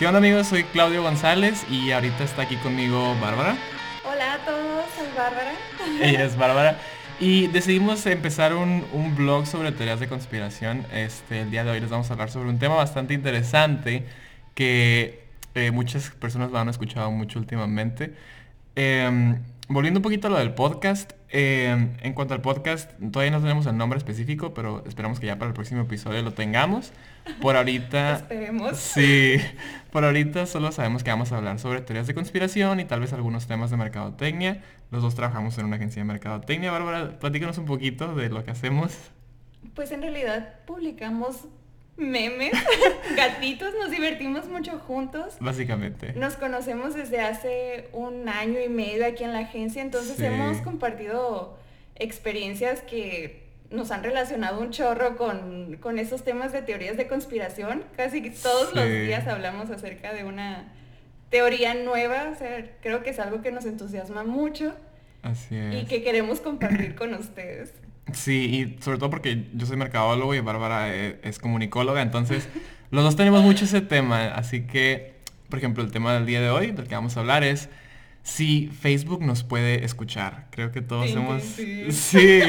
¿Qué onda amigos? Soy Claudio González y ahorita está aquí conmigo Bárbara. Hola a todos, soy Bárbara. Ella es Bárbara. Y decidimos empezar un, un, blog sobre teorías de conspiración. Este, el día de hoy les vamos a hablar sobre un tema bastante interesante que eh, muchas personas lo han escuchado mucho últimamente. Eh, volviendo un poquito a lo del podcast, eh, en cuanto al podcast, todavía no tenemos el nombre específico, pero esperamos que ya para el próximo episodio lo tengamos. Por ahorita... Esperemos. Sí, por ahorita solo sabemos que vamos a hablar sobre teorías de conspiración y tal vez algunos temas de mercadotecnia. Los dos trabajamos en una agencia de mercadotecnia. Bárbara, platícanos un poquito de lo que hacemos. Pues en realidad publicamos memes, gatitos, nos divertimos mucho juntos. Básicamente. Nos conocemos desde hace un año y medio aquí en la agencia, entonces hemos compartido experiencias que nos han relacionado un chorro con, esos temas de teorías de conspiración. Casi todos los días hablamos acerca de una teoría nueva, o sea, creo que es algo que nos entusiasma mucho. Así es. Y que queremos compartir con ustedes. Sí, y sobre todo porque yo soy mercadólogo y Bárbara e, es, comunicóloga, entonces los dos tenemos mucho ese tema, así que, por ejemplo, el tema del día de hoy, del que vamos a hablar es si Facebook nos puede escuchar. Creo que todos hemos... Sí.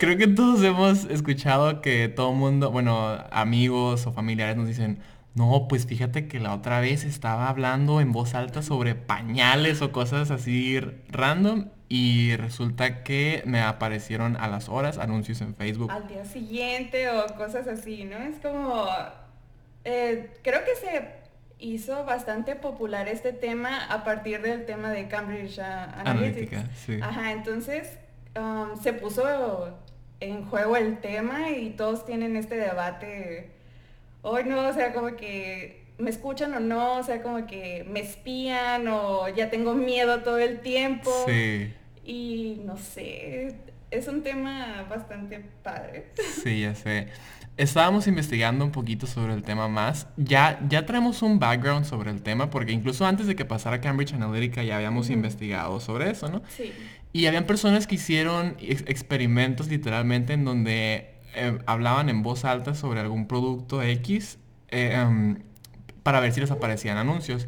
Creo que todos hemos escuchado que todo mundo, bueno, amigos o familiares nos dicen, no, pues fíjate que la otra vez estaba hablando en voz alta sobre pañales o cosas así random y resulta que me aparecieron a las horas anuncios en Facebook. Al día siguiente o cosas así, ¿no? Es como, eh, creo que se hizo bastante popular este tema a partir del tema de Cambridge Analytica. sí. Ajá, entonces um, se puso en juego el tema y todos tienen este debate. Hoy no, o sea, como que me escuchan o no, o sea, como que me espían o ya tengo miedo todo el tiempo. Sí. Y no sé, es un tema bastante padre. Sí, ya sé. Estábamos investigando un poquito sobre el tema más. Ya, ya traemos un background sobre el tema porque incluso antes de que pasara Cambridge Analytica ya habíamos investigado sobre eso, ¿no? Sí. Y habían personas que hicieron experimentos literalmente en donde eh, hablaban en voz alta sobre algún producto X eh, em, para ver si les aparecían anuncios.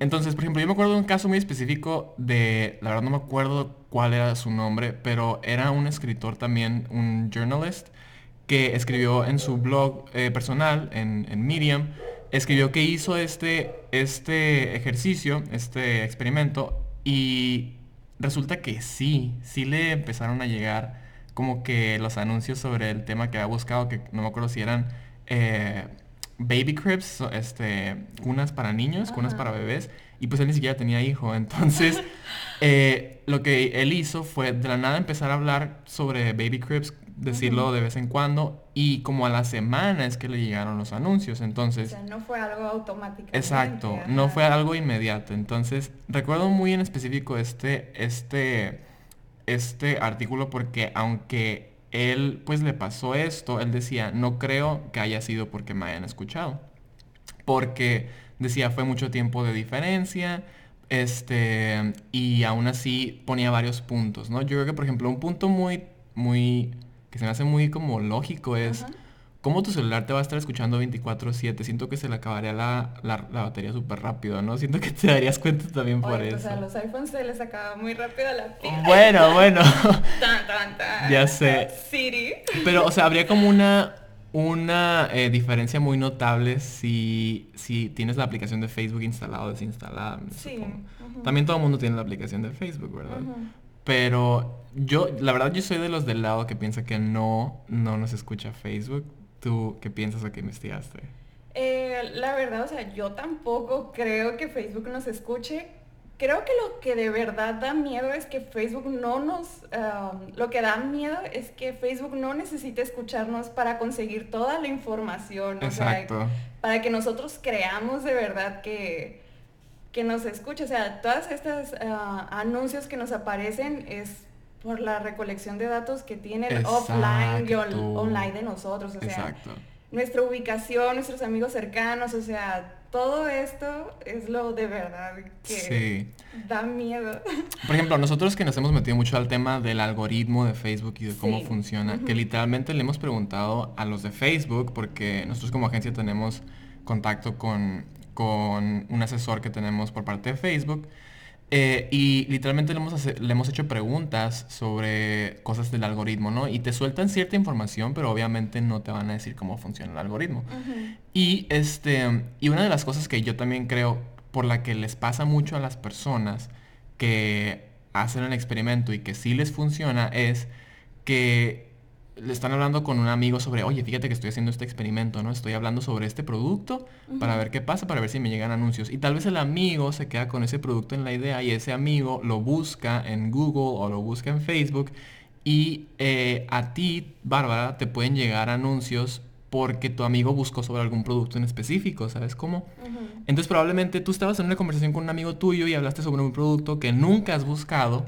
Entonces, por ejemplo, yo me acuerdo de un caso muy específico de, la verdad no me acuerdo cuál era su nombre, pero era un escritor también, un journalist, que escribió en su blog eh, personal, en, en, Medium, escribió que hizo este, este ejercicio, este experimento, y resulta que sí, sí le empezaron a llegar como que los anuncios sobre el tema que había buscado, que no me acuerdo si eran... Eh, baby cribs, este, cunas para niños, cunas para bebés, y pues él ni siquiera tenía hijo. Entonces, eh, lo que él hizo fue de la nada empezar a hablar sobre baby cribs, decirlo de vez en cuando, y como a la semana es que le llegaron los anuncios. Entonces, o sea, no fue algo automático. Exacto, no fue algo inmediato. Entonces, recuerdo muy en específico este, este, este artículo porque aunque él pues le pasó esto, él decía, no creo que haya sido porque me hayan escuchado. Porque decía, fue mucho tiempo de diferencia, este, y aún así ponía varios puntos, ¿no? Yo creo que, por ejemplo, un punto muy, muy, que se me hace muy como lógico es, ¿Cómo tu celular te va a estar escuchando 24/7? Siento que se le acabaría la, batería súper rápido, ¿no? Siento que te darías cuenta también por eso. O sea, los iPhones se les acaba muy rápido la pila. Bueno, bueno. tan, tan, tan. Ya sé. Siri. Pero, o sea, habría como una, una eh, diferencia muy notable si, si tienes la aplicación de Facebook instalada o desinstalada. Sí. También todo el mundo tiene la aplicación de Facebook, ¿verdad? Pero yo, la verdad, yo soy de los del lado que piensa que no, no nos escucha Facebook ¿Tú qué piensas o qué investigaste? Eh, la verdad, o sea, yo tampoco creo que Facebook nos escuche. Creo que lo que de verdad da miedo es que Facebook no nos... Um, lo que da miedo es que Facebook no necesite escucharnos para conseguir toda la información. Exacto. para que nosotros creamos de verdad que, que nos escuche. O sea, todas estas uh, anuncios que nos aparecen es por la recolección de datos que tienen offline y online de nosotros. O sea, nuestra ubicación, nuestros amigos cercanos, o sea, todo esto es lo de verdad que da miedo. Por ejemplo, nosotros que nos hemos metido mucho al tema del algoritmo de Facebook y de cómo funciona, que literalmente le hemos preguntado a los de Facebook, porque nosotros como agencia tenemos contacto con con un asesor que tenemos por parte de Facebook. Eh, y literalmente le hemos, le hemos hecho preguntas sobre cosas del algoritmo, ¿no? Y te sueltan cierta información, pero obviamente no te van a decir cómo funciona el algoritmo. Y, este, y una de las cosas que yo también creo por la que les pasa mucho a las personas que hacen el experimento y que sí les funciona es que le están hablando con un amigo sobre, oye, fíjate que estoy haciendo este experimento, ¿no? Estoy hablando sobre este producto para ver qué pasa, para ver si me llegan anuncios. Y tal vez el amigo se queda con ese producto en la idea y ese amigo lo busca en Google o lo busca en Facebook y eh, a ti, Bárbara, te pueden llegar anuncios porque tu amigo buscó sobre algún producto en específico, ¿sabes cómo? Entonces probablemente tú estabas en una conversación con un amigo tuyo y hablaste sobre un producto que nunca has buscado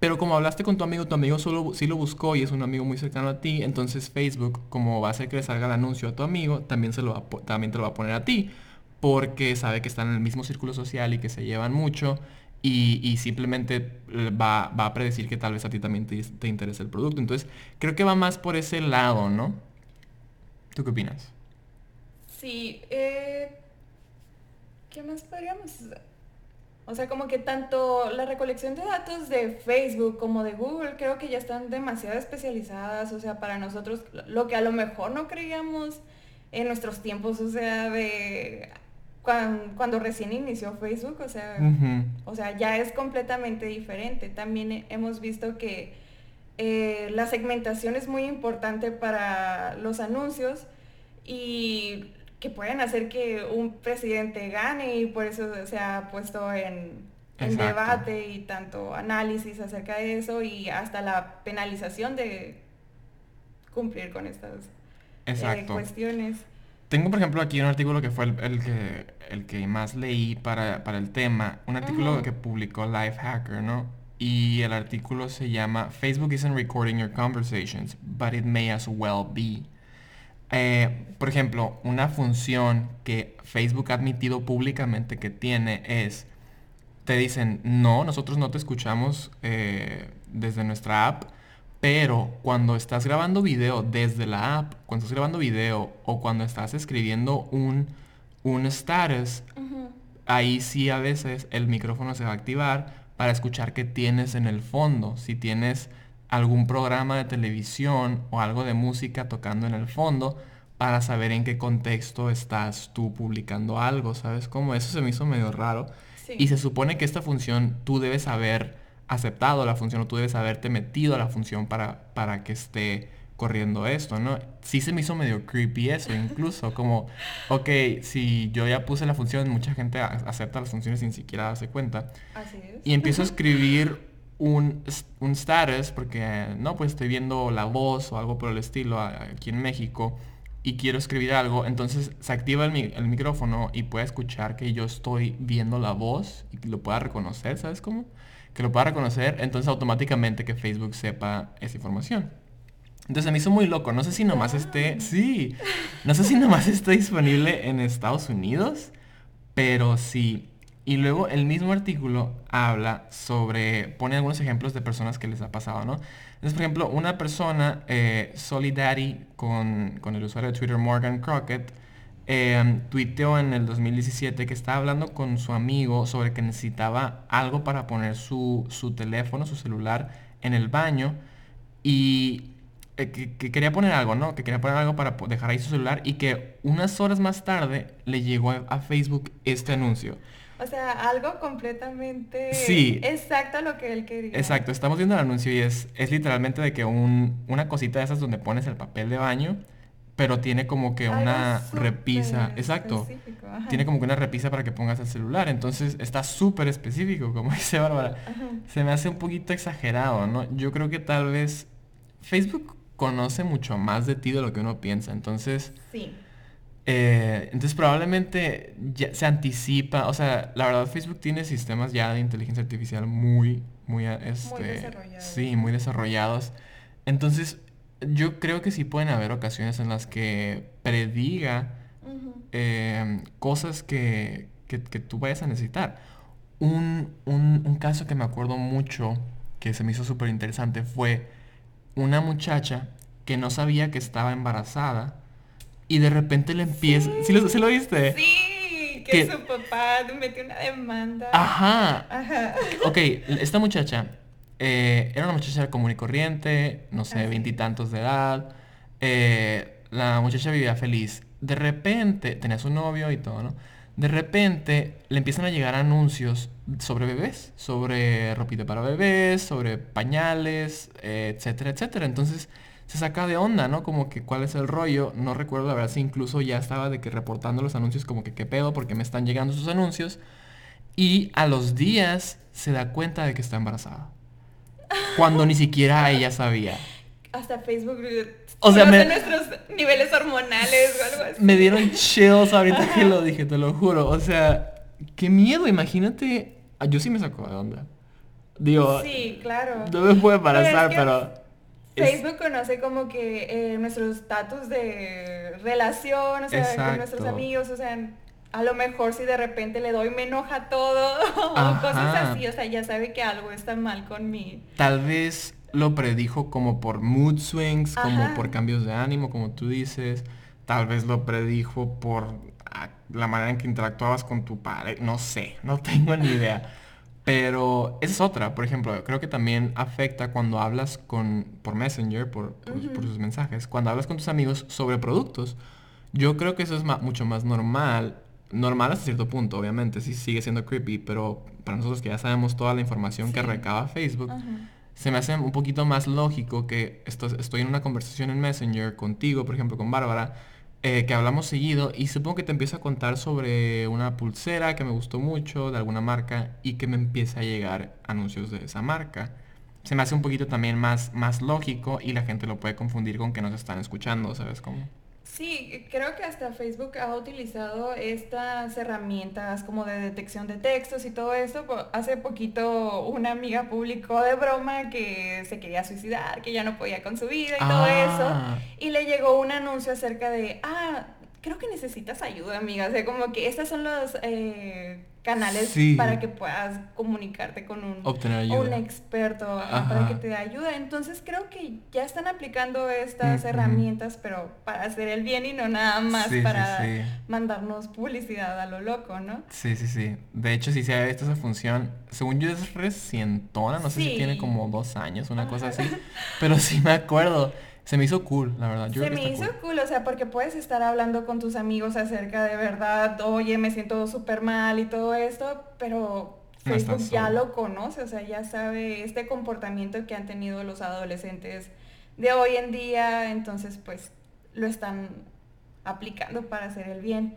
pero como hablaste con tu amigo, tu amigo solo sí lo buscó y es un amigo muy cercano a ti, entonces Facebook, como va a hacer que le salga el anuncio a tu amigo, también, se lo también te lo va a poner a ti, porque sabe que están en el mismo círculo social y que se llevan mucho y, simplemente va, a predecir que tal vez a ti también te, te interese el producto. Entonces, creo que va más por ese lado, ¿no? ¿Tú qué opinas? Sí, eh, ¿qué más podríamos o sea, como que tanto la recolección de datos de Facebook como de Google creo que ya están demasiado especializadas. O sea, para nosotros, lo que a lo mejor no creíamos en nuestros tiempos, o sea, de cuando, recién inició Facebook, o sea, o sea, ya es completamente diferente. También hemos visto que eh, la segmentación es muy importante para los anuncios y que pueden hacer que un presidente gane y por eso se ha puesto en, debate y tanto análisis acerca de eso y hasta la penalización de cumplir con estas eh, cuestiones. Tengo, por ejemplo, aquí un artículo que fue el, que, el que más leí para, el tema, un artículo que publicó Lifehacker, ¿no? Y el artículo se llama Facebook isn't recording your conversations, but it may as well be. Eh, por ejemplo, una función que Facebook ha admitido públicamente que tiene es, te dicen, no, nosotros no te escuchamos eh, desde nuestra app, pero cuando estás grabando video desde la app, cuando estás grabando video o cuando estás escribiendo un, un status, ahí sí a veces el micrófono se va a activar para escuchar qué tienes en el fondo. Si tienes algún programa de televisión o algo de música tocando en el fondo para saber en qué contexto estás tú publicando algo, ¿sabes? Como eso se me hizo medio raro. Y se supone que esta función tú debes haber aceptado la función o tú debes haberte metido a la función para, para que esté corriendo esto, ¿no? Sí se me hizo medio creepy eso, incluso como, ok, si yo ya puse la función, mucha gente acepta las funciones sin siquiera darse cuenta. Así es. Y empiezo a escribir un, un status, porque no, pues estoy viendo La Voz o algo por el estilo aquí en México y quiero escribir algo, entonces se activa el, el, micrófono y puede escuchar que yo estoy viendo la voz y lo pueda reconocer, ¿sabes cómo? Que lo pueda reconocer, entonces automáticamente que Facebook sepa esa información. Entonces me hizo muy loco, no sé si nomás esté, sí, no sé si nomás esté disponible en Estados Unidos, pero sí, y luego el mismo artículo habla sobre, pone algunos ejemplos de personas que les ha pasado, ¿no? Entonces, por ejemplo, una persona, eh, con, con, el usuario de Twitter Morgan Crockett, eh, tuiteó en el 2017 que estaba hablando con su amigo sobre que necesitaba algo para poner su, su teléfono, su celular en el baño y eh, que, quería poner algo, ¿no? Que quería poner algo para dejar ahí su celular y que unas horas más tarde le llegó a Facebook este anuncio. O sea, algo completamente sí. exacto a lo que él quería. Exacto, estamos viendo el anuncio y es, es literalmente de que un, una cosita de esas donde pones el papel de baño, pero tiene como que una repisa. Exacto. Tiene como que una repisa para que pongas el celular. Entonces está súper específico, como dice Bárbara. Se me hace un poquito exagerado, ¿no? Yo creo que tal vez Facebook conoce mucho más de ti de lo que uno piensa. Entonces... Sí eh, entonces probablemente ya se anticipa, o sea, la verdad Facebook tiene sistemas ya de inteligencia artificial muy, muy, este, desarrollados. Sí, muy desarrollados. Entonces yo creo que sí pueden haber ocasiones en las que prediga em, cosas que, que, tú vayas a necesitar. Un, un, un caso que me acuerdo mucho, que se me hizo súper interesante, fue una muchacha que no sabía que estaba embarazada y de repente le empieza... ¿Sí, lo, lo viste? Sí. que, su papá metió una demanda. Ajá. Ajá. Ok, esta muchacha eh, era una muchacha común y corriente, no sé, veintitantos de edad. Eh, la muchacha vivía feliz. De repente, tenía su novio y todo, ¿no? De repente le empiezan a llegar anuncios sobre bebés, sobre ropita para bebés, sobre pañales, etcétera, etcétera. Entonces se saca de onda, ¿no? Como que cuál es el rollo. No recuerdo la verdad si incluso ya estaba de que reportando los anuncios como que qué pedo porque me están llegando sus anuncios. Y a los días se da cuenta de que está embarazada. Cuando ni siquiera ella sabía. Hasta Facebook o sea, me, nuestros niveles hormonales o algo así. Me dieron chills ahorita que lo dije, te lo juro. O sea, qué miedo, imagínate. Ah, yo sí me saco de onda. Digo, sí, claro. No me puedo embarazar, pero Facebook conoce como que eh, nuestros estatus de relación, o sea, con nuestros amigos, o sea, a lo mejor si de repente le doy me enoja todo o cosas así, o sea, ya sabe que algo está mal con mí. Tal vez lo predijo como por mood swings, como por cambios de ánimo, como tú dices. Tal vez lo predijo por ah, la manera en que interactuabas con tu padre. No sé, no tengo ni idea. Pero esa es otra, por ejemplo, creo que también afecta cuando hablas con, por Messenger, por, sus mensajes, cuando hablas con tus amigos sobre productos. Yo creo que eso es mucho más normal, normal hasta cierto punto, obviamente, sí sigue siendo creepy, pero para nosotros que ya sabemos toda la información que recaba Facebook, se me hace un poquito más lógico que estoy en una conversación en Messenger contigo, por ejemplo, con Bárbara, eh, que hablamos seguido y supongo que te empiezo a contar sobre una pulsera que me gustó mucho de alguna marca y que me empieza a llegar anuncios de esa marca. Se me hace un poquito también más, más lógico y la gente lo puede confundir con que nos están escuchando, ¿sabes cómo? Sí, creo que hasta Facebook ha utilizado estas herramientas como de detección de textos y todo eso. Hace poquito una amiga publicó de broma que se quería suicidar, que ya no podía con su vida y todo eso. Ah. Y le llegó un anuncio acerca de, ah, creo que necesitas ayuda, amiga. O sea, como que estas son los eh, canales para que puedas comunicarte con un, un experto para que te dé ayuda. Entonces creo que ya están aplicando estas herramientas, pero para hacer el bien y no nada más para mandarnos publicidad a lo loco, ¿no? Sí, sí, sí. De hecho, si se ha visto esa función, según yo es recientona, no sé si tiene como dos años, una cosa así, pero sí me acuerdo. Se me hizo cool, la verdad. se me hizo cool. o sea, porque puedes estar hablando con tus amigos acerca de verdad, oye, me siento súper mal y todo esto, pero Facebook ya lo conoce, o sea, ya sabe este comportamiento que han tenido los adolescentes de hoy en día, entonces pues lo están aplicando para hacer el bien.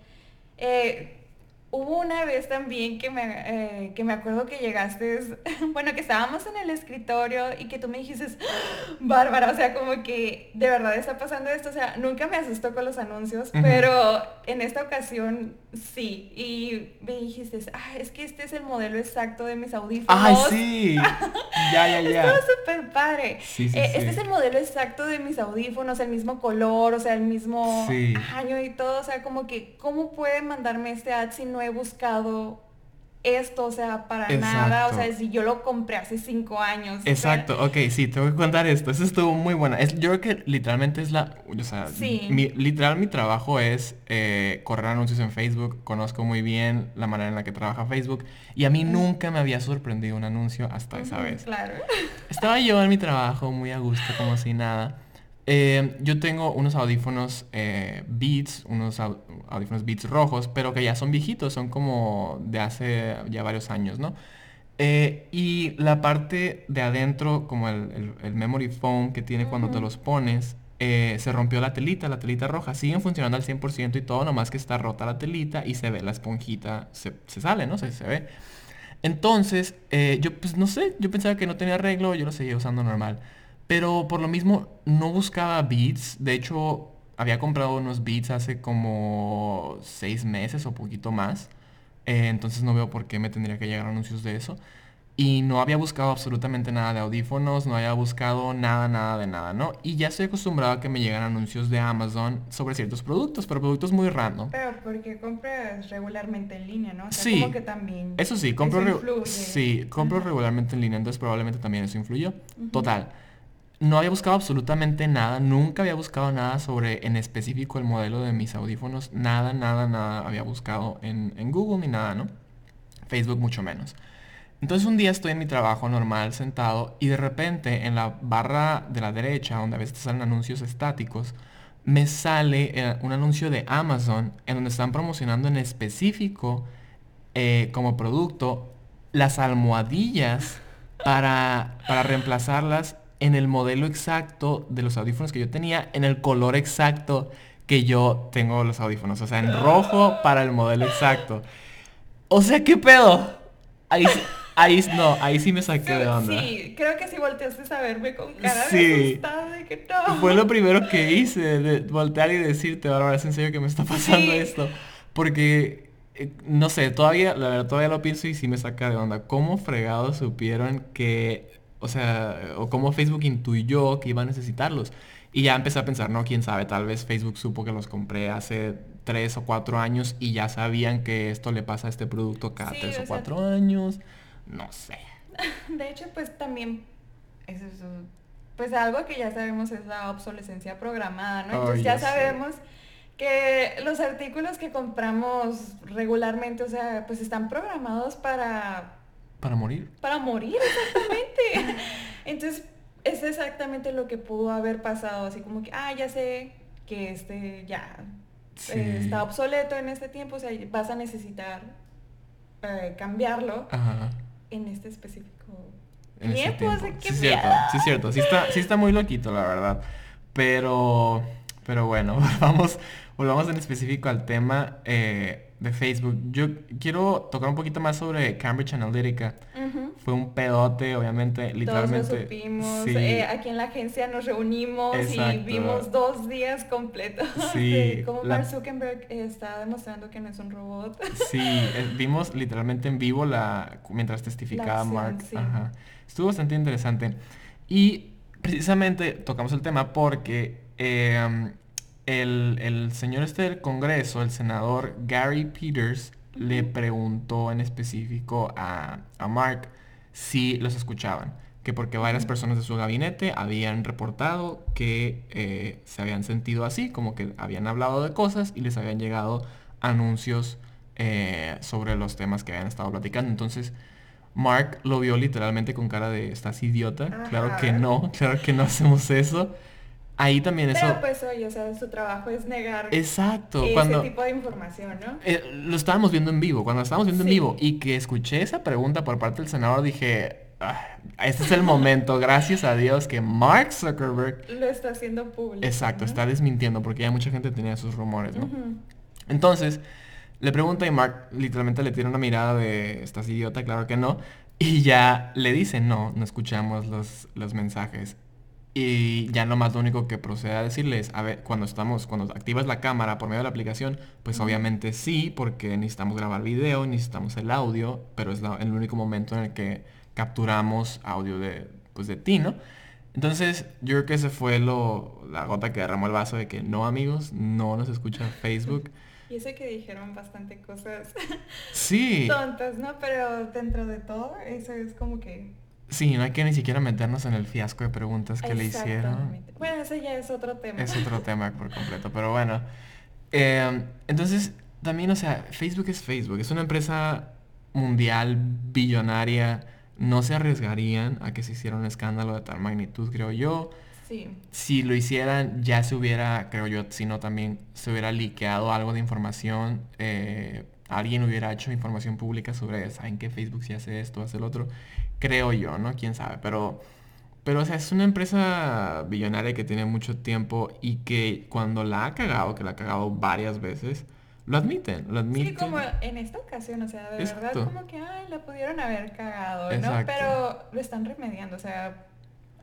Eh, Hubo una vez también que me, eh, que me acuerdo que llegaste, bueno, que estábamos en el escritorio y que tú me dijiste, Bárbara, o sea, como que de verdad está pasando esto, o sea, nunca me asustó con los anuncios, pero en esta ocasión sí, y me dijiste, ah, es que este es el modelo exacto de mis audífonos. ¡Ay, sí! ya, ya, ya. Estuvo súper padre. Sí, sí, eh, Este es el modelo exacto de mis audífonos, el mismo color, o sea, el mismo año y todo, o sea, como que, ¿cómo puede mandarme este ad si no he buscado esto, o sea, para nada, o sea, si yo lo compré hace cinco años. Exacto, ok, sí, te voy a contar esto, eso estuvo muy buena. Es, yo creo que literalmente es la, o sea, mi, literal mi trabajo es eh, correr anuncios en Facebook, conozco muy bien la manera en la que trabaja Facebook y a mí nunca me había sorprendido un anuncio hasta esa vez. Claro. Estaba yo en mi trabajo muy a gusto, como si nada. Eh, yo tengo unos audífonos eh, Beats, unos audífonos Beats rojos, pero que ya son viejitos, son como de hace ya varios años, ¿no? Eh, y la parte de adentro, como el, memory foam que tiene cuando te los pones, se rompió la telita, la telita roja. Siguen funcionando al 100% y todo, nomás que está rota la telita y se ve la esponjita, se, sale, ¿no? Se, se ve. Entonces, yo pues no sé, yo pensaba que no tenía arreglo, yo lo seguía usando normal. Pero por lo mismo no buscaba beats. De hecho, había comprado unos beats hace como seis meses o poquito más. Eh, entonces no veo por qué me tendría que llegar anuncios de eso. Y no había buscado absolutamente nada de audífonos, no había buscado nada, nada de nada, ¿no? Y ya estoy acostumbrado a que me llegan anuncios de Amazon sobre ciertos productos, pero productos muy random. Pero porque compras regularmente en línea, ¿no? sí. Como que también. Eso sí, compro, sí, compro regularmente en línea, entonces probablemente también eso influyó. Total no había buscado absolutamente nada, nunca había buscado nada sobre en específico el modelo de mis audífonos, nada, nada, nada había buscado en, en Google ni nada, ¿no? Facebook mucho menos. Entonces un día estoy en mi trabajo normal sentado y de repente en la barra de la derecha, donde a veces salen anuncios estáticos, me sale eh, un anuncio de Amazon en donde están promocionando en específico eh, como producto las almohadillas para, para reemplazarlas en el modelo exacto de los audífonos que yo tenía, en el color exacto que yo tengo los audífonos. O sea, en rojo para el modelo exacto. O sea, ¿qué pedo? Ahí, ahí no, ahí sí me saqué de onda. Sí, creo que sí volteaste a verme con cara de asustada de que no. Fue lo primero que hice, de voltear y decirte, Bárbara, es en serio que me está pasando esto. Porque, eh, no sé, todavía, la verdad, todavía lo pienso y sí me saca de onda. ¿Cómo fregados supieron que o sea, o cómo Facebook intuyó que iba a necesitarlos. Y ya empecé a pensar, no, quién sabe, tal vez Facebook supo que los compré hace tres o cuatro años y ya sabían que esto le pasa a este producto cada tres o, cuatro años. No sé. De hecho, pues también es eso, pues algo que ya sabemos es la obsolescencia programada, ¿no? Entonces ya sabemos que los artículos que compramos regularmente, o sea, pues están programados para para morir. Para morir, exactamente. Entonces, es exactamente lo que pudo haber pasado, así como que, ah, ya sé que este ya eh, está obsoleto en este tiempo, o sea, vas a necesitar eh, cambiarlo en este específico tiempo. sí, es cierto, sí, es cierto, sí está, sí está muy loquito, la verdad. Pero, pero bueno, vamos, volvamos en específico al tema. Eh, de Facebook. Yo quiero tocar un poquito más sobre Cambridge Analytica. Fue un pedote, obviamente, literalmente. Todos lo supimos. Eh, aquí en la agencia nos reunimos y vimos dos días completos sí, de cómo Mark Zuckerberg está demostrando que no es un robot. Sí, eh, vimos literalmente en vivo la mientras testificaba Mark. Estuvo bastante interesante. Y precisamente tocamos el tema porque eh, el, señor este del Congreso, el senador Gary Peters, le preguntó en específico a, Mark si los escuchaban, que porque varias personas de su gabinete habían reportado que eh, se habían sentido así, como que habían hablado de cosas y les habían llegado anuncios eh, sobre los temas que habían estado platicando. Entonces, Mark lo vio literalmente con cara de, ¿estás idiota? Claro que no, claro que no hacemos eso ahí también eso... Pero pues oye, o sea, su trabajo es negar Exacto, ese cuando, tipo de información, ¿no? Eh, lo estábamos viendo en vivo, cuando lo estábamos viendo en vivo y que escuché esa pregunta por parte del senador dije, ah, este es el momento, gracias a Dios que Mark Zuckerberg... Lo está haciendo público. Exacto, está desmintiendo porque ya mucha gente tenía sus rumores, ¿no? Entonces, le pregunta y Mark literalmente le tiene una mirada de, ¿estás idiota? Claro que no. Y ya le dice, no, no escuchamos los, los mensajes. Y ya nomás lo único que procede a decirles, a ver, cuando estamos, cuando activas la cámara por medio de la aplicación, pues obviamente sí, porque necesitamos grabar video, necesitamos el audio, pero es el único momento en el que capturamos audio de, pues de ti, ¿no? Entonces, yo creo que ese fue lo, la gota que derramó el vaso de que no, amigos, no nos escucha Facebook. y ese que dijeron bastante cosas sí. tontas, ¿no? Pero dentro de todo, eso es como que Sí, no hay que ni siquiera meternos en el fiasco de preguntas que le hicieron. Bueno, ese ya es otro tema. Es otro tema por completo, pero bueno. Em, entonces, también, o sea, Facebook es Facebook, es una empresa mundial, billonaria, no se arriesgarían a que se hiciera un escándalo de tal magnitud, creo yo. Sí. Si lo hicieran, ya se hubiera, creo yo, si no también se hubiera liqueado algo de información, eh, alguien hubiera hecho información pública sobre, ¿saben que Facebook si hace esto, hace el otro? Creo yo, ¿no? Quién sabe, pero... Pero, o sea, es una empresa billonaria que tiene mucho tiempo y que cuando la ha cagado, que la ha cagado varias veces, lo admiten, lo admiten. Sí, como en esta ocasión, o sea, de verdad como que, ay, la pudieron haber cagado, ¿no? Pero lo están remediando, o sea,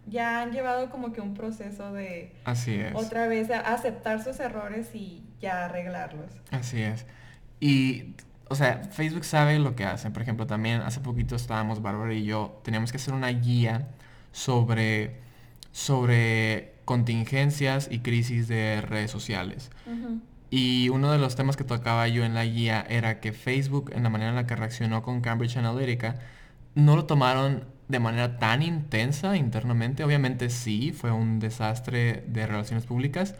ya han llevado como que un proceso de... Así es. Otra vez aceptar sus errores y ya arreglarlos. Así es. Y o sea, Facebook sabe lo que hacen. Por ejemplo, también hace poquito estábamos, Bárbara y yo, teníamos que hacer una guía sobre, sobre contingencias y crisis de redes sociales. Y uno de los temas que tocaba yo en la guía era que Facebook, en la manera en la que reaccionó con Cambridge Analytica, no lo tomaron de manera tan intensa internamente. Obviamente sí, fue un desastre de relaciones públicas,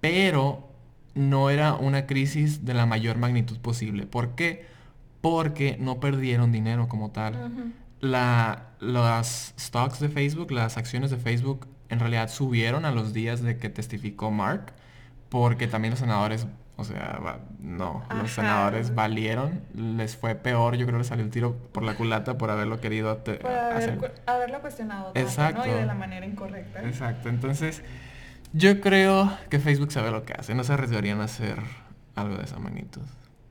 pero no era una crisis de la mayor magnitud posible. ¿Por qué? Porque no perdieron dinero como tal. la, las stocks de Facebook, las acciones de Facebook, en realidad subieron a los días de que testificó Mark, porque también los senadores o sea, no, los senadores valieron, les fue peor, yo creo que salió el tiro por la culata por haberlo querido hacer. haberlo cuestionado Exacto. y de la manera incorrecta. Exacto, entonces yo creo que Facebook sabe lo que hace, no se arriesgarían a hacer algo de esa magnitud.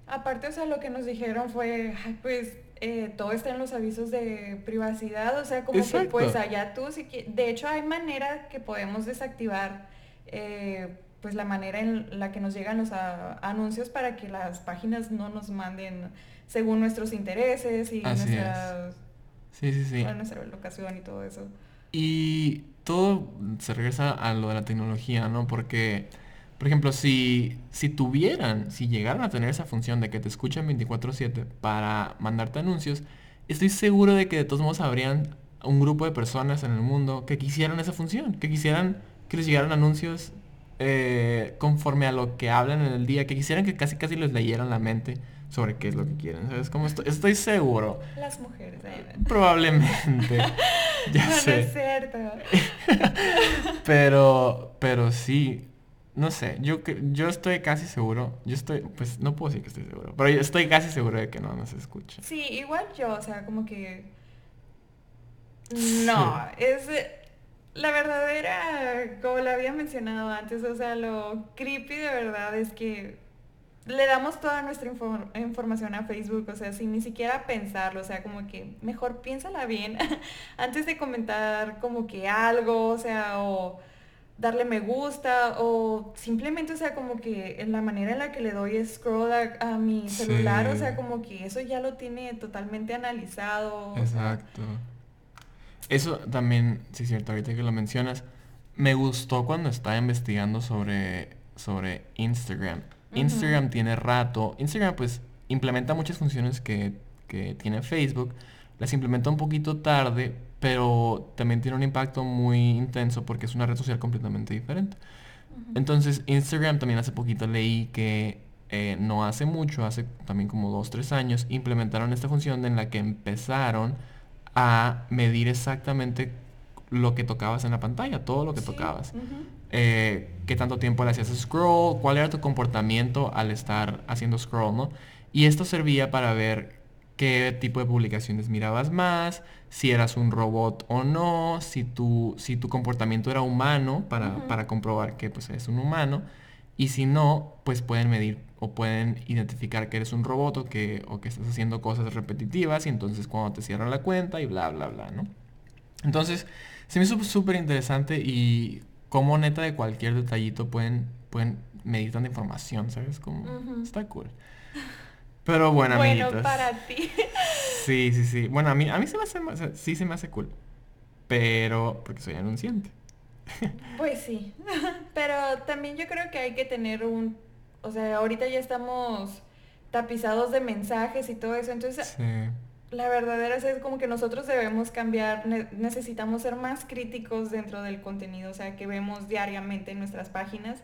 Aparte, o sea, lo que nos dijeron fue, pues, eh, todo está en los avisos de privacidad, o sea, como que pues allá tú, si de hecho hay manera que podemos desactivar eh, pues la manera en la que nos llegan los anuncios para que las páginas no nos manden según nuestros intereses y nuestra, sí, sí, sí. nuestra locación y todo eso. Y todo se regresa a lo de la tecnología, ¿no? Porque, por ejemplo, si, si tuvieran, si llegaran a tener esa función de que te escuchan 24/7 para mandarte anuncios, estoy seguro de que de todos modos habrían un grupo de personas en el mundo que quisieran esa función, que quisieran que les llegaran anuncios eh, conforme a lo que hablan en el día, que quisieran que casi casi les leyeran la mente sobre qué es lo que quieren. ¿Sabes cómo estoy? Estoy seguro. Las mujeres. Eh. Probablemente. ya no, sé. No es cierto. pero, pero sí. No sé, yo, yo estoy casi seguro, yo estoy, pues no puedo decir que estoy seguro, pero yo estoy casi seguro de que no nos escucha. Sí, igual yo, o sea, como que... No, es la verdadera, como lo había mencionado antes, o sea, lo creepy de verdad es que le damos toda nuestra información a Facebook, o sea, sin ni siquiera pensarlo, o sea, como que mejor piénsala bien antes de comentar como que algo, o sea, o darle me gusta, o simplemente, o sea, como que en la manera en la que le doy scroll a, mi celular, o sea, como que eso ya lo tiene totalmente analizado. Exacto. Eso también, sí es cierto, ahorita que lo mencionas, me gustó cuando estaba investigando sobre, sobre Instagram. Instagram tiene rato, Instagram pues implementa muchas funciones que, tiene Facebook, las implementa un poquito tarde, pero también tiene un impacto muy intenso porque es una red social completamente diferente. Entonces Instagram también hace poquito leí que eh, no hace mucho, hace también como dos, tres años, implementaron esta función en la que empezaron a medir exactamente lo que tocabas en la pantalla, todo lo que tocabas. Eh, qué tanto tiempo le hacías scroll, cuál era tu comportamiento al estar haciendo scroll, ¿no? Y esto servía para ver qué tipo de publicaciones mirabas más, si eras un robot o no, si tu, si tu comportamiento era humano, para, para comprobar que pues, eres un humano, y si no, pues pueden medir o pueden identificar que eres un robot o que, o que estás haciendo cosas repetitivas y entonces cuando te cierran la cuenta y bla, bla, bla, ¿no? Entonces, se me hizo súper interesante y como neta de cualquier detallito pueden, pueden medir tanta información, ¿sabes? Como, está cool. Pero bueno, Bueno, para ti. Sí, sí, sí. Bueno, a mí, a mí se me hace, sí se me hace cool. Pero, porque soy anunciante. Pues sí. Pero también yo creo que hay que tener un o sea, ahorita ya estamos tapizados de mensajes y todo eso, entonces la verdadera es como que nosotros debemos cambiar, necesitamos ser más críticos dentro del contenido, o sea, que vemos diariamente en nuestras páginas,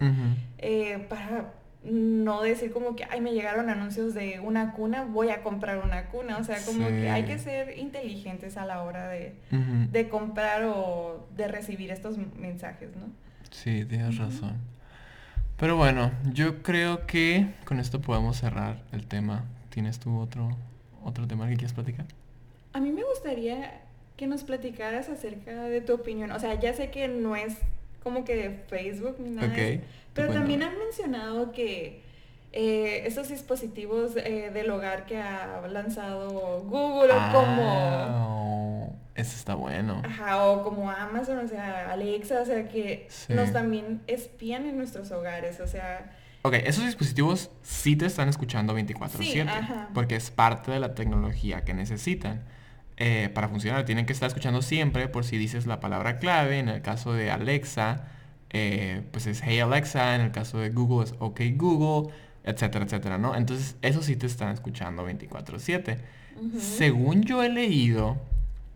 eh, para no decir como que, ay, me llegaron anuncios de una cuna, voy a comprar una cuna. O sea, como que hay que ser inteligentes a la hora de, de, comprar o de recibir estos mensajes, ¿no? Sí, tienes razón. Pero bueno, yo creo que con esto podemos cerrar el tema. ¿Tienes tú otro, otro tema que quieras platicar? A mí me gustaría que nos platicaras acerca de tu opinión. O sea, ya sé que no es como que de Facebook ni nada. pero también han mencionado que eh, esos dispositivos eh, del hogar que ha lanzado Google ah, como... Eso está bueno. Ajá, o como Amazon, o sea, Alexa, o sea, que nos también espían en nuestros hogares, o sea... Ok, esos dispositivos sí te están escuchando 24/7, porque es parte de la tecnología que necesitan. Eh, para funcionar. Tienen que estar escuchando siempre por si dices la palabra clave. En el caso de Alexa, pues es Hey Alexa. En el caso de Google es OK Google etcétera, etcétera, ¿no? Entonces, eso sí te están escuchando 24/7. Según yo he leído,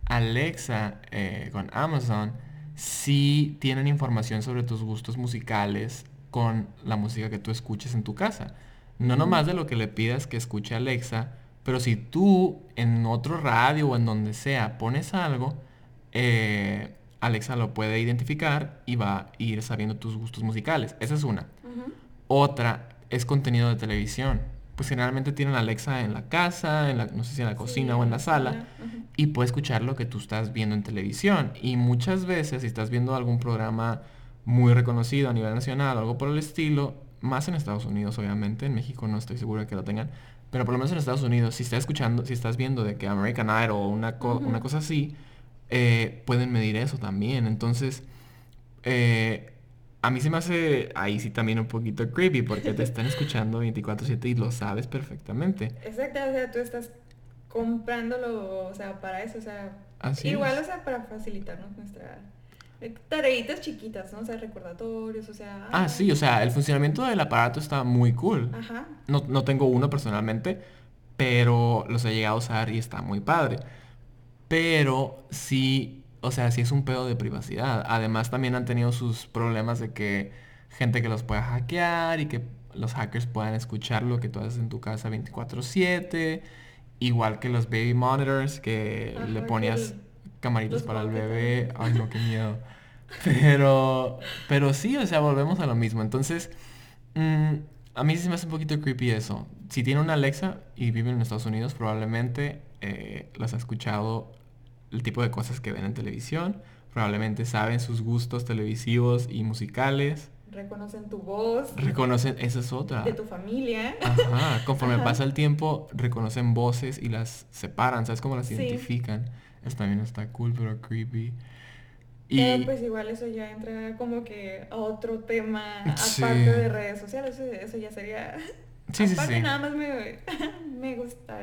Alexa eh, con Amazon sí tienen información sobre tus gustos musicales con la música que tú escuches en tu casa. No nomás de lo que le pidas que escuche Alexa, pero si tú en otro radio o en donde sea pones algo, eh, Alexa lo puede identificar y va a ir sabiendo tus gustos musicales. Esa es una. Otra es contenido de televisión. Pues generalmente tienen Alexa en la casa, en la, no sé si en la cocina o en la sala, y puede escuchar lo que tú estás viendo en televisión. Y muchas veces, si estás viendo algún programa muy reconocido a nivel nacional algo por el estilo, más en Estados Unidos, obviamente, en México no estoy seguro de que lo tengan, pero por lo menos en Estados Unidos, si estás escuchando, si estás viendo de que American Idol o una, una cosa así, eh, pueden medir eso también. Entonces, eh, a mí se me hace ahí sí también un poquito creepy porque te están escuchando 24/7 y lo sabes perfectamente. Exacto, o sea, tú estás comprándolo, o sea, para eso, o sea, igual, o sea, para facilitarnos nuestra tareitas chiquitas, ¿no? O sea, recordatorios, o sea... Ah, sí, o sea, el funcionamiento del aparato está muy cool. Ajá. No, no tengo uno personalmente, pero los he llegado a usar y está muy padre. Pero sí, o sea, sí es un pedo de privacidad. Además también han tenido sus problemas de que gente que los pueda hackear y que los hackers puedan escuchar lo que tú haces en tu casa 24/7. Igual que los baby monitors que le ponías camaritas para el bebé. Ay, no, qué miedo. Pero, pero sí, o sea, volvemos a lo mismo. Entonces, mm, a mí sí me hace un poquito creepy eso. Si tiene una Alexa y vive en Estados Unidos, probablemente eh, las ha escuchado el tipo de cosas que ven en televisión. Probablemente saben sus gustos televisivos y musicales. Reconocen tu voz. Reconocen, esa es otra. De tu familia. Ajá, conforme pasa el tiempo, reconocen voces y las separan, ¿sabes cómo las identifican? Eso también está cool, pero creepy. Y... Pero pues igual eso ya entra como que a otro tema aparte de redes sociales, eso, ya sería... Sí, sí, sí. nada más me, me gusta,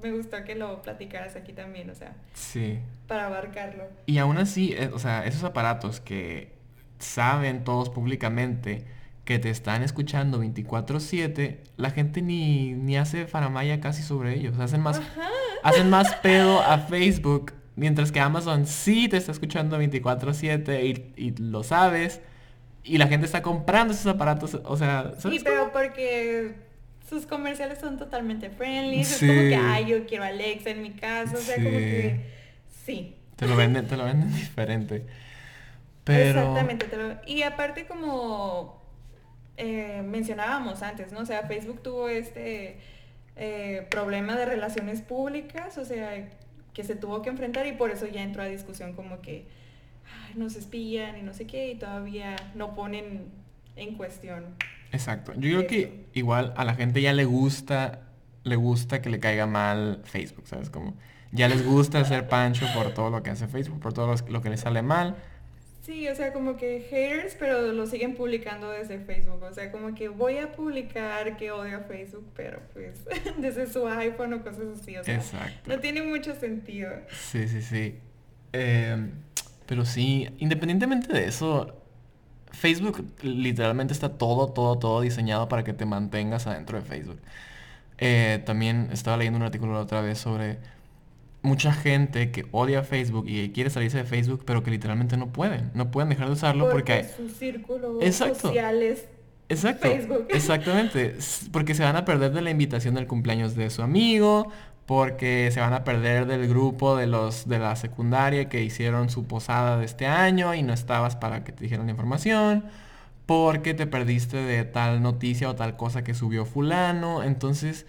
me, gustó que lo platicaras aquí también, o sea. Sí. Para abarcarlo. Y aún así, eh, o sea, esos aparatos que saben todos públicamente que te están escuchando 24/7, la gente ni, ni hace faramaya casi sobre ellos. Hacen más, hacen más pedo a Facebook, mientras que Amazon sí te está escuchando 24/7 y, lo sabes. Y la gente está comprando esos aparatos, o sea... Sí, pero porque sus comerciales son totalmente friendly. Es como que, ay, yo quiero Alexa en mi casa. O sea, como que... Sí. Te lo venden, te lo venden diferente. Pero... Exactamente. Y aparte como eh, mencionábamos antes, ¿no? O sea, Facebook tuvo este eh, problema de relaciones públicas, o sea, que se tuvo que enfrentar y por eso ya entró a discusión como que nos espían y no sé qué y todavía no ponen en cuestión. Exacto. Yo creo que igual a la gente ya le gusta, le gusta que le caiga mal Facebook, ¿sabes? Como ya les gusta hacer pancho por todo lo que hace Facebook, por todo lo que le sale mal Sí, o sea, como que haters, pero lo siguen publicando desde Facebook. O sea, como que voy a publicar que odio a Facebook, pero pues desde su iPhone o cosas así. O sea, no tiene mucho sentido. Sí, sí, sí. Em, pero sí, independientemente de eso, Facebook literalmente está todo, todo, todo diseñado para que te mantengas adentro de Facebook. Eh, también estaba leyendo un artículo la otra vez sobre mucha gente que odia Facebook y quiere salirse de Facebook, pero que literalmente no pueden. No pueden dejar de usarlo porque... porque su círculo social es Exacto. Facebook. Exactamente. Porque se van a perder de la invitación del cumpleaños de su amigo, porque se van a perder del grupo de los de la secundaria que hicieron su posada de este año y no estabas para que te dijeran la información, porque te perdiste de tal noticia o tal cosa que subió fulano. Entonces,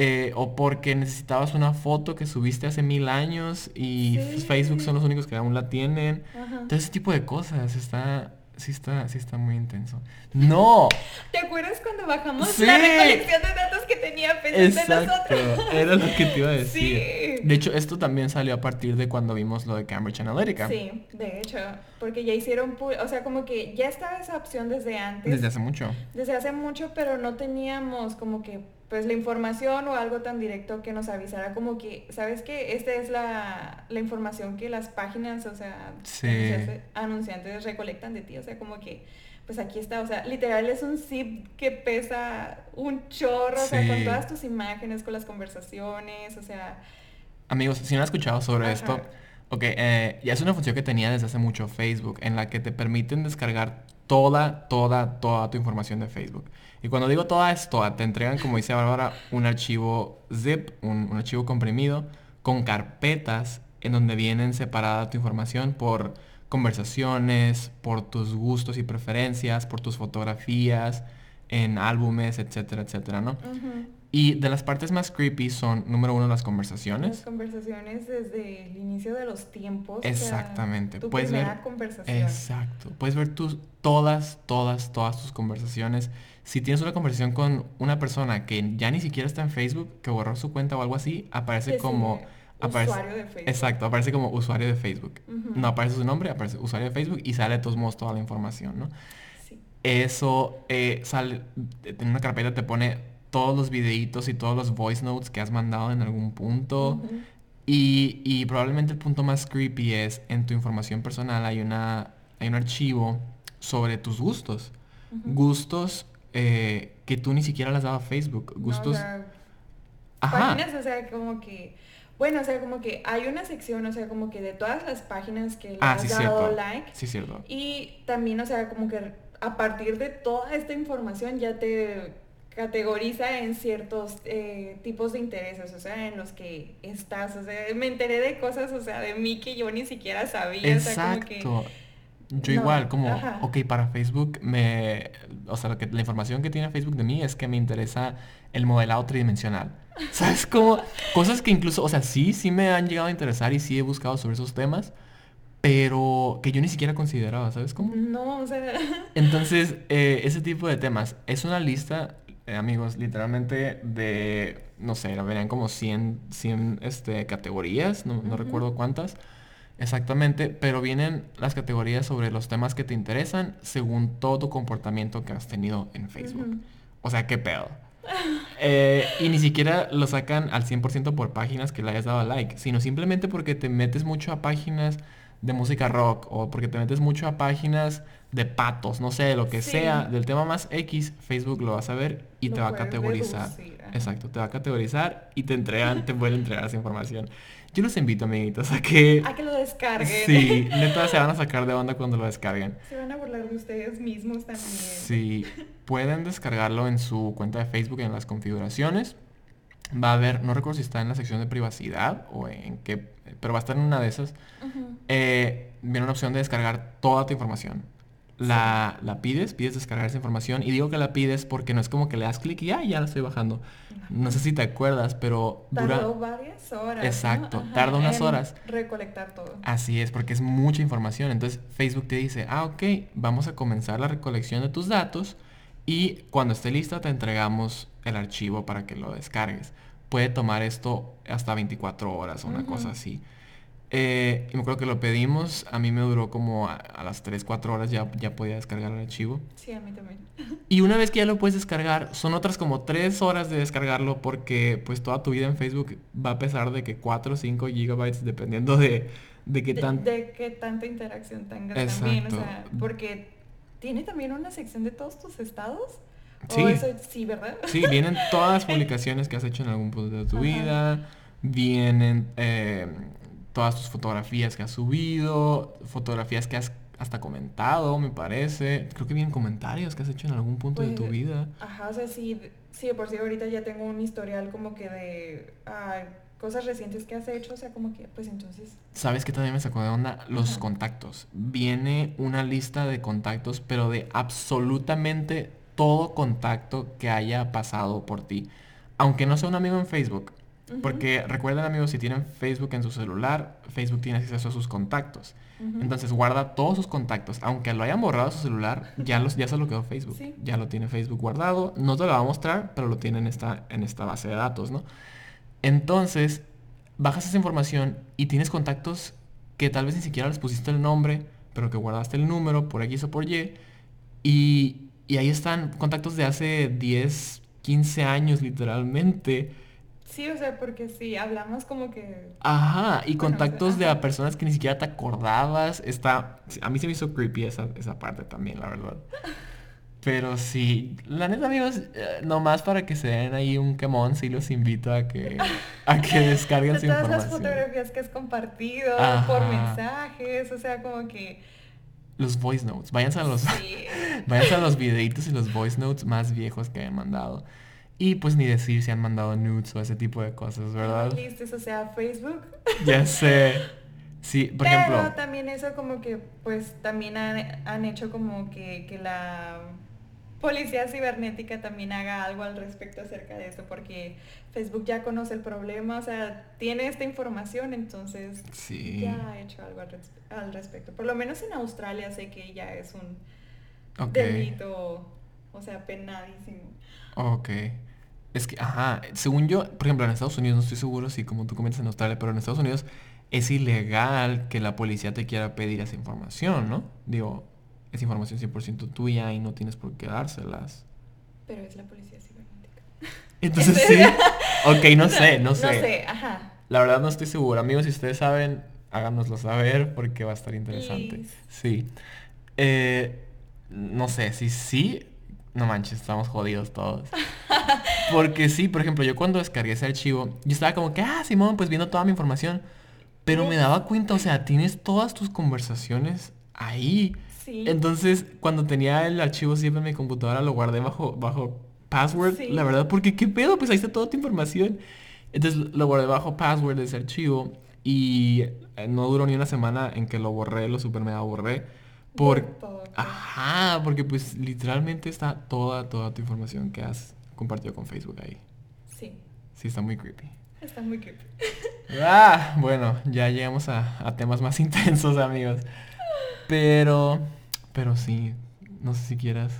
eh, o porque necesitabas una foto que subiste hace mil años y Facebook son los únicos que aún la tienen. Todo ese tipo de cosas está, sí está, sí está muy intenso. ¡No! ¿Te acuerdas cuando bajamos la recolección de datos que tenía Facebook de nosotros? Era lo que te iba a decir. De hecho, esto también salió a partir de cuando vimos lo de Cambridge Analytica. Sí, de hecho, porque ya hicieron, o sea, como que ya estaba esa opción desde antes. Desde hace mucho. Desde hace mucho, pero no teníamos como que pues la información o algo tan directo que nos avisara como que, ¿sabes qué? Esta es la, información que las páginas, o sea, anunciantes recolectan de ti, o sea, como que, pues aquí está, o sea, literal es un zip que pesa un chorro, o sea, con todas tus imágenes, con las conversaciones, o sea... Amigos, si no han escuchado sobre esto, Ok, eh, ya es una función que tenía desde hace mucho Facebook, en la que te permiten descargar toda, toda, toda tu información de Facebook. Y cuando digo toda es toda, te entregan, como dice Bárbara, un archivo zip, un, archivo comprimido, con carpetas en donde vienen separada tu información por conversaciones, por tus gustos y preferencias, por tus fotografías, en álbumes, etcétera, etcétera, ¿no? Y de las partes más creepy son, número uno, las conversaciones. Las conversaciones desde el inicio de los tiempos. Exactamente. tu primera conversación. Exacto. Puedes ver tus, todas, todas, todas tus conversaciones. Si tienes una conversación con una persona que ya ni siquiera está en Facebook, que borró su cuenta o algo así, aparece como... Aparece, usuario de Facebook. Exacto, aparece como usuario de Facebook. No aparece su nombre, aparece usuario de Facebook y sale de todos modos toda la información, ¿no? Sí. Eso eh, sale, en una carpeta te pone todos los videitos y todos los voice notes que has mandado en algún punto. y, probablemente el punto más creepy es en tu información personal hay, una, hay un archivo sobre tus gustos. Gustos eh, que tú ni siquiera las dado a Facebook. Gustos... o sea, Páginas, o sea, como que... Bueno, o sea, como que hay una sección, o sea, como que de todas las páginas que le ah, has dado like. Sí, cierto. Y también, o sea, como que a partir de toda esta información ya te categoriza en ciertos eh, tipos de intereses, o sea, en los que estás, o sea, me enteré de cosas, o sea, de mí que yo ni siquiera sabía, Exacto. Yo igual, como, ok, para Facebook me, o sea, que, la información que tiene Facebook de mí es que me interesa el modelado tridimensional. ¿Sabes? Como cosas que incluso, o sea, sí, sí me han llegado a interesar y sí he buscado sobre esos temas, pero que yo ni siquiera consideraba, ¿sabes cómo? No, o sea... Entonces, eh, ese tipo de temas, es una lista eh, amigos, literalmente de, no sé, venían como 100, 100 este, categorías, no, recuerdo cuántas exactamente, pero vienen las categorías sobre los temas que te interesan según todo tu comportamiento que has tenido en Facebook. O sea, qué pedo. Eh, y ni siquiera lo sacan al 100% por páginas que le hayas dado like, sino simplemente porque te metes mucho a páginas de música rock o porque te metes mucho a páginas de patos, no sé, lo que sea, del tema más X, Facebook lo vas a ver y te va a categorizar. Exacto, te va a categorizar y te entregan, te pueden entregar esa información. Yo los invito, amiguitos, a que... A que lo descarguen. Sí, neta se van a sacar de onda cuando lo descarguen. Se van a burlar de ustedes mismos también. Sí, pueden descargarlo en su cuenta de Facebook en las configuraciones. Va a haber, no recuerdo si está en la sección de privacidad o en qué, pero va a estar en una de esas. Eh, viene una opción de descargar toda tu información la, la, pides, pides descargar esa información y digo que la pides porque no es como que le das clic y ya, ya la estoy bajando. No sé si te acuerdas, pero dura... varias horas. Exacto, tarda unas horas. Recolectar todo. Así es, porque es mucha información. Entonces Facebook te dice, ah, ok, vamos a comenzar la recolección de tus datos y cuando esté lista te entregamos el archivo para que lo descargues. Puede tomar esto hasta 24 horas o una cosa así. Eh, y me acuerdo que lo pedimos, a mí me duró como a, las 3, 4 horas ya, ya podía descargar el archivo. Sí, a mí también. Y una vez que ya lo puedes descargar, son otras como 3 horas de descargarlo porque pues toda tu vida en Facebook va a pesar de que 4 o 5 gigabytes dependiendo de, de qué tan... De qué tanta interacción tengas también, o sea, porque tiene también una sección de todos tus estados. Sí. eso, sí, ¿verdad? Sí, vienen todas las publicaciones que has hecho en algún punto de tu vida. Vienen eh, todas tus fotografías que has subido, fotografías que has hasta comentado, me parece. Creo que vienen comentarios que has hecho en algún punto de tu pues, vida. Ajá, o sea, sí, sí, por sí ahorita ya tengo un historial como que de cosas recientes que has hecho, o sea, como que, pues entonces... ¿Sabes qué también me sacó de onda? Los contactos. Viene una lista de contactos, pero de absolutamente todo contacto que haya pasado por ti. Aunque no sea un amigo en Facebook, porque recuerden amigos, si tienen Facebook en su celular, Facebook tiene acceso a sus contactos. Entonces guarda todos sus contactos. Aunque lo hayan borrado su celular, ya, los, ya se lo quedó Facebook. Ya lo tiene Facebook guardado. No te lo va a mostrar, pero lo tiene en esta, en esta base de datos, ¿no? Entonces, bajas esa información y tienes contactos que tal vez ni siquiera les pusiste el nombre, pero que guardaste el número por X o por Y. Y, y ahí están contactos de hace 10, 15 años literalmente Sí, o sea, porque sí, hablamos como que... Ajá, y contactos de personas que ni siquiera te acordabas. Está... A mí se me hizo creepy esa, esa parte también, la verdad. Pero sí, la neta amigos, eh, nomás para que se den ahí un quemón, sí los invito a que, a que descarguen su todas las fotografías que has compartido, por mensajes, o sea, como que... Los voice notes, váyanse a los, váyanse a los videitos y los voice notes más viejos que hayan mandado. Y pues ni decir si han mandado nudes o ese tipo de cosas, ¿verdad? ¿Listos? O sea, Facebook. Ya sé. Sí, por Pero ejemplo. también eso como que, pues también han, han hecho como que, que la policía cibernética también haga algo al respecto acerca de eso, porque Facebook ya conoce el problema, o sea, tiene esta información, entonces ya ha hecho algo al, respecto. Por lo menos en Australia sé que ya es un delito, o sea, penadísimo. Ok. Es que, ajá, según yo, por ejemplo, en Estados Unidos, no estoy seguro si como tú comentas en Australia, pero en Estados Unidos es ilegal que la policía te quiera pedir esa información, ¿no? Digo, es información 100% tuya y no tienes por qué dárselas. Pero es la policía cibernética. Entonces sí. ok, no sé, no sé. No sé, ajá. La verdad no estoy seguro. Amigos, si ustedes saben, háganoslo saber porque va a estar interesante. Sí. Eh, no sé, si sí, no manches, estamos jodidos todos. Porque sí, por ejemplo, yo cuando descargué ese archivo, yo estaba como que, ah, Simón, pues viendo toda mi información. Pero me daba cuenta, o sea, tienes todas tus conversaciones ahí. Entonces, cuando tenía el archivo siempre en mi computadora, lo guardé bajo, bajo password, la verdad, porque qué pedo, pues ahí está toda tu información. Entonces lo guardé bajo password de ese archivo y eh, no duró ni una semana en que lo borré, lo super mega borré. Por... Ajá, porque pues literalmente está toda, toda tu información que has compartido con Facebook ahí. Sí. Sí, está muy creepy. Está muy creepy. Ah, bueno, ya llegamos a, a temas más intensos, amigos. Pero, pero sí, no sé si quieras.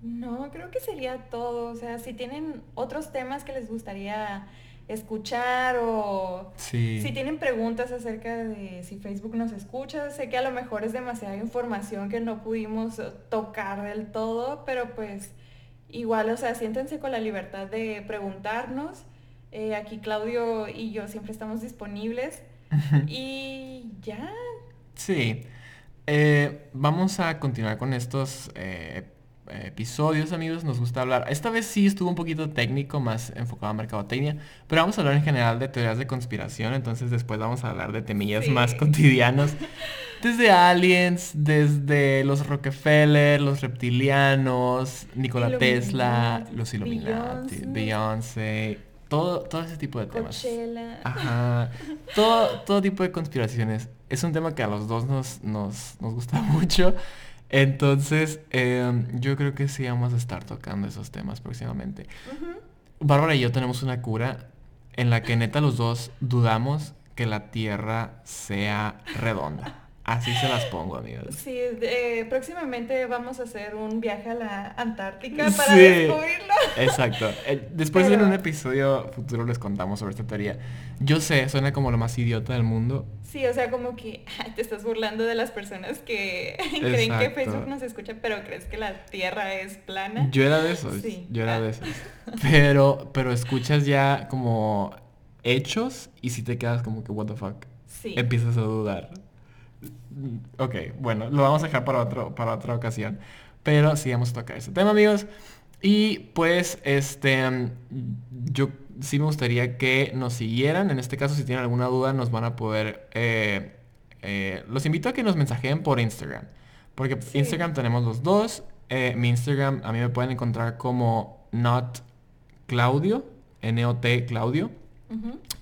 No, creo que sería todo. O sea, si tienen otros temas que les gustaría escuchar o si tienen preguntas acerca de si Facebook nos escucha, sé que a lo mejor es demasiada información que no pudimos tocar del todo, pero pues igual, o sea, siéntense con la libertad de preguntarnos. Eh, aquí Claudio y yo siempre estamos disponibles. y ya. Sí. Eh, vamos a continuar con estos eh, episodios, amigos. Nos gusta hablar. Esta vez sí estuvo un poquito técnico, más enfocado a mercadotecnia. Pero vamos a hablar en general de teorías de conspiración. Entonces después vamos a hablar de temillas más cotidianos. Desde aliens, desde los Rockefeller, los reptilianos, Nikola Tesla, los Illuminati, Beyoncé. Todo, todo ese tipo de temas. Ajá. Todo, todo tipo de conspiraciones es un tema que a los dos nos, nos, gusta mucho. Entonces, em, yo creo que sí vamos a estar tocando esos temas próximamente. Bárbara y yo tenemos una cura en la que neta los dos dudamos que la Tierra sea redonda. Así se las pongo, amigos. Sí, próximamente vamos a hacer un viaje a la Antártica para descubrirlo. Exacto. Eh, después en un episodio futuro les contamos sobre esta teoría. Yo sé, suena como lo más idiota del mundo. Sí, o sea, como que te estás burlando de las personas que creen que Facebook nos escucha, pero crees que la Tierra es plana. Yo era de esos. Sí. Yo era de esos. Pero, pero escuchas ya como hechos y si te quedas como que what the fuck. Sí. Empiezas a dudar. Ok, bueno, lo vamos a dejar para, otro, para otra ocasión. Pero sí vamos a tocar ese tema, amigos. Y pues, este, yo sí me gustaría que nos siguieran. En este caso, si tienen alguna duda, nos van a poder... Eh, eh, los invito a que nos mensajen por Instagram. Porque Instagram tenemos los dos. Eh, mi Instagram a mí me pueden encontrar como not Claudio, N-O-T Claudio.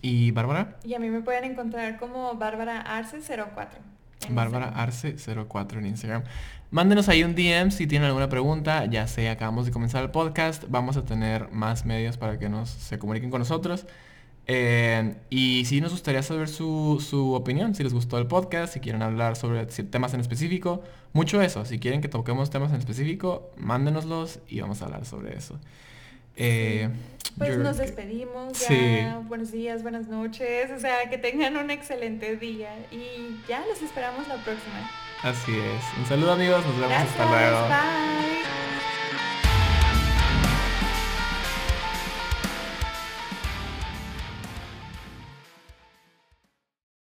¿Y Bárbara? Y a mí me pueden encontrar como Bárbara Arce 04. Bárbara Arce 04 en Instagram. Mándenos ahí un DM si tienen alguna pregunta. Ya sé, acabamos de comenzar el podcast. Vamos a tener más medios para que nos se comuniquen con nosotros. Eh, y si nos gustaría saber su, su, opinión, si les gustó el podcast, si quieren hablar sobre temas en específico. Mucho eso. Si quieren que toquemos temas en específico, mándenoslos y vamos a hablar sobre eso. Eh, pues nos despedimos. Ya. Buenos días, buenas noches. O sea, que tengan un excelente día. Y ya los esperamos la próxima. Así es. Un saludo amigos. Nos vemos hasta luego.